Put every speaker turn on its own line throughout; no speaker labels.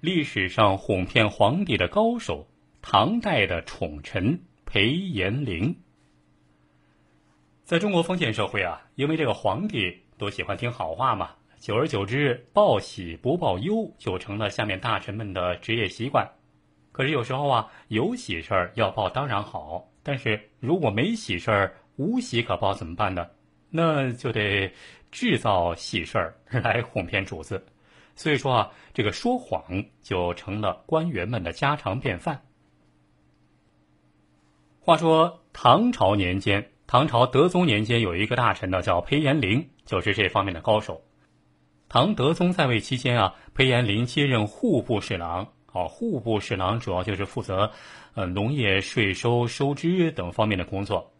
历史上哄骗皇帝的高手，唐代的宠臣裴延龄。在中国封建社会啊，因为这个皇帝都喜欢听好话嘛，久而久之，报喜不报忧就成了下面大臣们的职业习惯。可是有时候啊，有喜事儿要报当然好，但是如果没喜事儿，无喜可报怎么办呢？那就得制造喜事儿来哄骗主子。所以说啊，这个说谎就成了官员们的家常便饭。话说唐朝年间，唐朝德宗年间有一个大臣呢，叫裴延龄，就是这方面的高手。唐德宗在位期间啊，裴延龄接任户部侍郎。哦，户部侍郎主要就是负责呃农业税收收支等方面的工作。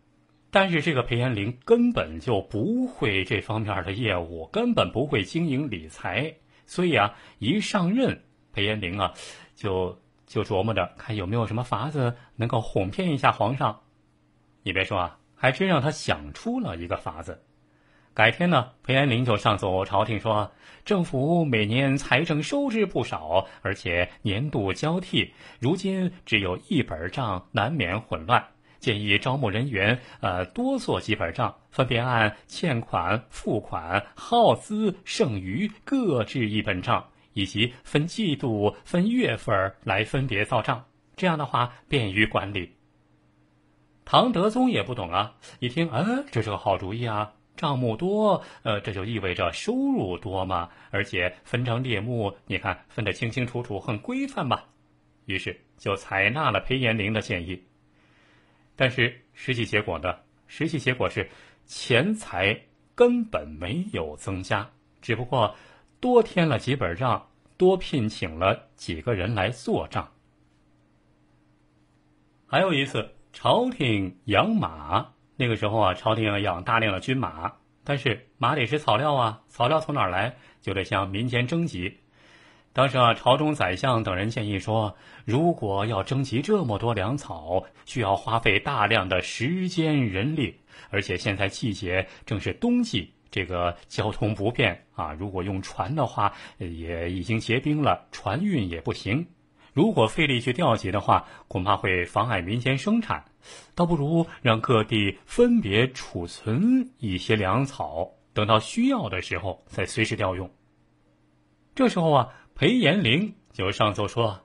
但是这个裴延龄根本就不会这方面的业务，根本不会经营理财。所以啊，一上任，裴延龄啊，就就琢磨着看有没有什么法子能够哄骗一下皇上。你别说啊，还真让他想出了一个法子。改天呢，裴延龄就上奏朝廷说，政府每年财政收支不少，而且年度交替，如今只有一本账，难免混乱。建议招募人员，呃，多做几本账，分别按欠款、付款、耗资、剩余各制一本账，以及分季度、分月份来分别造账。这样的话便于管理。唐德宗也不懂啊，一听，嗯，这是个好主意啊！账目多，呃，这就意味着收入多嘛，而且分章列目，你看分得清清楚楚，很规范嘛？于是就采纳了裴延龄的建议。但是实际结果呢？实际结果是钱财根本没有增加，只不过多添了几本账，多聘请了几个人来做账。还有一次，朝廷养马，那个时候啊，朝廷养大量的军马，但是马得是草料啊，草料从哪儿来？就得向民间征集。当时啊，朝中宰相等人建议说，如果要征集这么多粮草，需要花费大量的时间人力，而且现在季节正是冬季，这个交通不便啊。如果用船的话，也已经结冰了，船运也不行。如果费力去调集的话，恐怕会妨碍民间生产。倒不如让各地分别储存一些粮草，等到需要的时候再随时调用。这时候啊。裴延龄就上奏说：“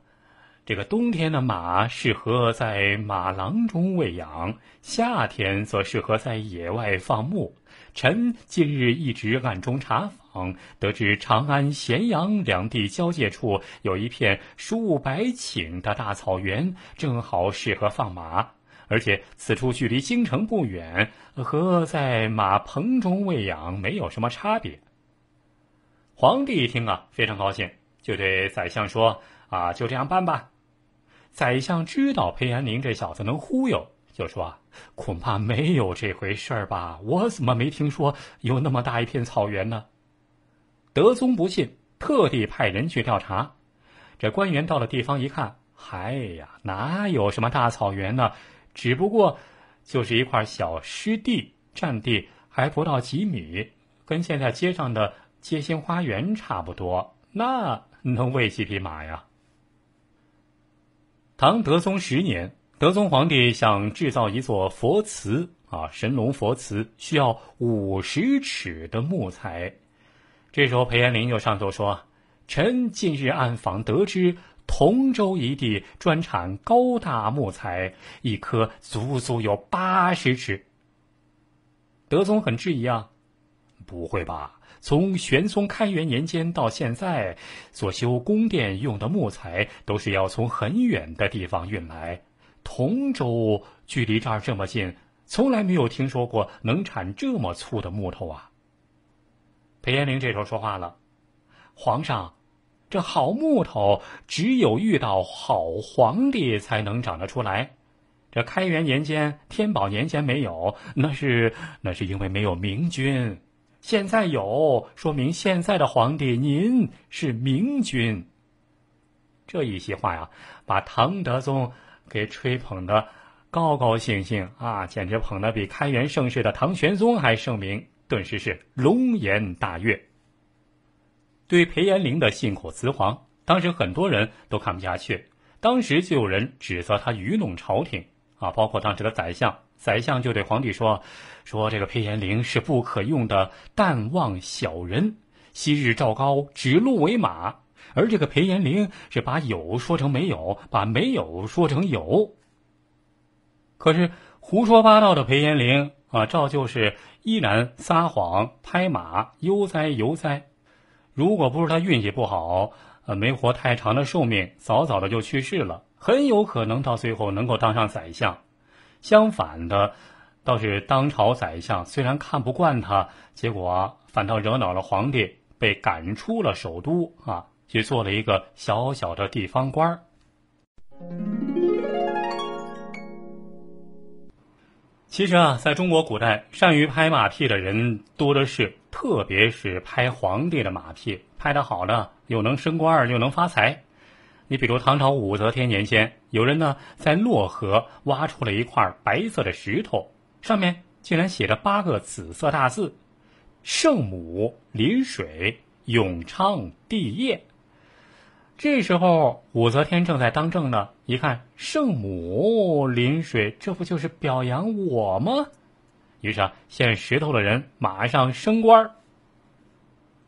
这个冬天的马适合在马廊中喂养，夏天则适合在野外放牧。臣近日一直暗中查访，得知长安、咸阳两地交界处有一片数百顷的大草原，正好适合放马，而且此处距离京城不远，和在马棚中喂养没有什么差别。”皇帝一听啊，非常高兴。就对宰相说：“啊，就这样办吧。”宰相知道裴延龄这小子能忽悠，就说：“恐怕没有这回事儿吧？我怎么没听说有那么大一片草原呢？”德宗不信，特地派人去调查。这官员到了地方一看，嗨呀，哪有什么大草原呢？只不过就是一块小湿地，占地还不到几米，跟现在街上的街心花园差不多。那。能喂几匹马呀？唐德宗十年，德宗皇帝想制造一座佛祠啊，神龙佛祠需要五十尺的木材。这时候，裴延龄就上奏说：“臣近日暗访得知，同州一地专产高大木材，一棵足足有八十尺。”德宗很质疑啊，不会吧？从玄宗开元年间到现在，所修宫殿用的木材都是要从很远的地方运来。同州距离这儿这么近，从来没有听说过能产这么粗的木头啊！裴延龄这时候说话了：“皇上，这好木头只有遇到好皇帝才能长得出来。这开元年间、天宝年间没有，那是那是因为没有明君。”现在有，说明现在的皇帝您是明君。这一席话呀，把唐德宗给吹捧的高高兴兴啊，简直捧得比开元盛世的唐玄宗还盛名，顿时是龙颜大悦。对裴延龄的信口雌黄，当时很多人都看不下去，当时就有人指责他愚弄朝廷啊，包括当时的宰相。宰相就对皇帝说：“说这个裴延龄是不可用的淡忘小人。昔日赵高指鹿为马，而这个裴延龄是把有说成没有，把没有说成有。可是胡说八道的裴延龄啊，照旧是依然撒谎拍马，悠哉悠哉。如果不是他运气不好，呃，没活太长的寿命，早早的就去世了，很有可能到最后能够当上宰相。”相反的，倒是当朝宰相虽然看不惯他，结果反倒惹恼了皇帝，被赶出了首都啊，去做了一个小小的地方官儿。其实啊，在中国古代，善于拍马屁的人多的是，特别是拍皇帝的马屁，拍得好的又能升官又能发财。你比如唐朝武则天年间，有人呢在洛河挖出了一块白色的石头，上面竟然写着八个紫色大字：“圣母临水，永昌帝业。”这时候武则天正在当政呢，一看圣母临水，这不就是表扬我吗？于是啊，献石头的人马上升官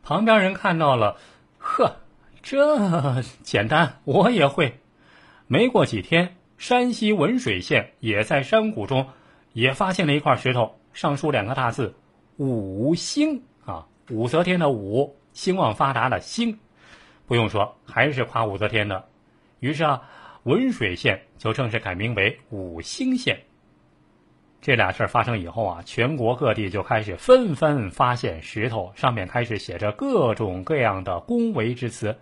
旁边人看到了，这简单，我也会。没过几天，山西文水县也在山谷中，也发现了一块石头，上书两个大字“武兴”啊，武则天的武，兴旺发达的兴。不用说，还是夸武则天的。于是啊，文水县就正式改名为武兴县。这俩事儿发生以后啊，全国各地就开始纷纷发现石头，上面开始写着各种各样的恭维之词。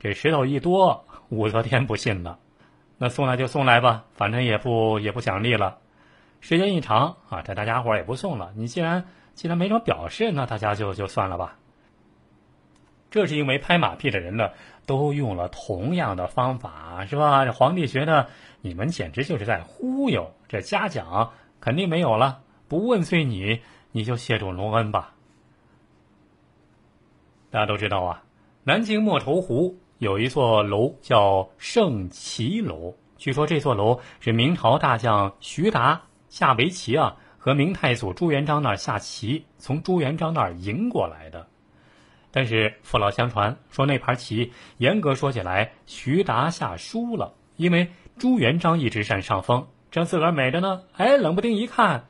这石头一多，武则天不信了，那送来就送来吧，反正也不也不奖励了。时间一长啊，这大家伙也不送了。你既然既然没什么表示，那大家就就算了吧。这是因为拍马屁的人呢，都用了同样的方法，是吧？这皇帝觉得你们简直就是在忽悠，这嘉奖肯定没有了，不问罪你，你就谢主隆恩吧。大家都知道啊，南京莫愁湖。有一座楼叫圣骑楼，据说这座楼是明朝大将徐达下围棋啊，和明太祖朱元璋那儿下棋，从朱元璋那儿赢过来的。但是父老相传说那盘棋，严格说起来，徐达下输了，因为朱元璋一直占上风，正自个儿美着呢，哎，冷不丁一看，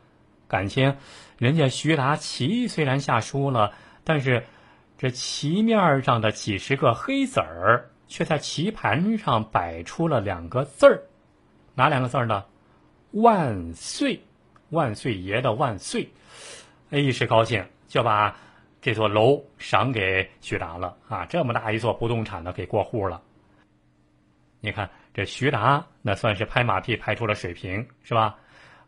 感情人家徐达棋虽然下输了，但是。这棋面上的几十个黑子儿，却在棋盘上摆出了两个字儿，哪两个字儿呢？万岁，万岁爷的万岁！哎，一时高兴就把这座楼赏给徐达了啊！这么大一座不动产呢，给过户了。你看这徐达，那算是拍马屁拍出了水平，是吧？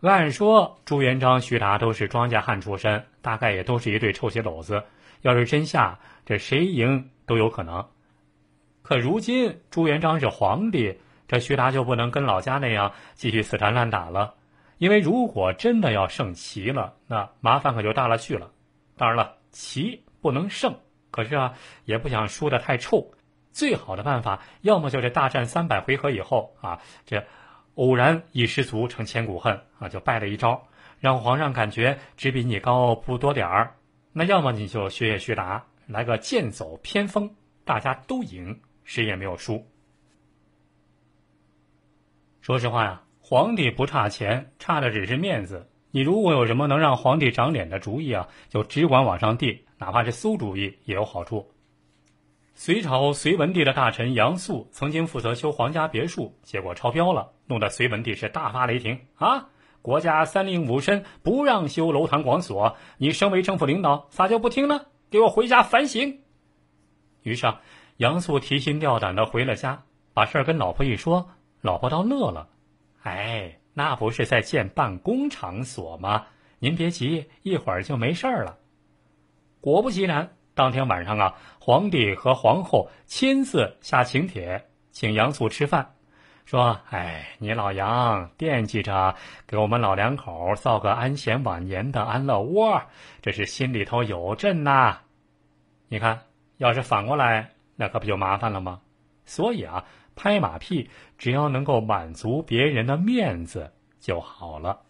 按说朱元璋、徐达都是庄稼汉出身，大概也都是一对臭棋篓子。要是真下，这谁赢都有可能。可如今朱元璋是皇帝，这徐达就不能跟老家那样继续死缠烂打了。因为如果真的要胜齐了，那麻烦可就大了去了。当然了，齐不能胜，可是啊，也不想输得太臭。最好的办法，要么就是大战三百回合以后啊，这偶然一失足成千古恨啊，就败了一招，让皇上感觉只比你高不多点儿。那要么你就学学徐达，来个剑走偏锋，大家都赢，谁也没有输。说实话呀，皇帝不差钱，差的只是面子。你如果有什么能让皇帝长脸的主意啊，就只管往上递，哪怕是馊主意也有好处。隋朝隋文帝的大臣杨素曾经负责修皇家别墅，结果超标了，弄得隋文帝是大发雷霆啊！国家三令五申不让修楼堂广所，你身为政府领导，咋就不听呢？给我回家反省。于是，杨素提心吊胆的回了家，把事儿跟老婆一说，老婆倒乐了。哎，那不是在建办公场所吗？您别急，一会儿就没事儿了。果不其然，当天晚上啊，皇帝和皇后亲自下请帖，请杨素吃饭。说：“哎，你老杨惦记着给我们老两口造个安闲晚年的安乐窝，这是心里头有朕呐。你看，要是反过来，那可不就麻烦了吗？所以啊，拍马屁只要能够满足别人的面子就好了。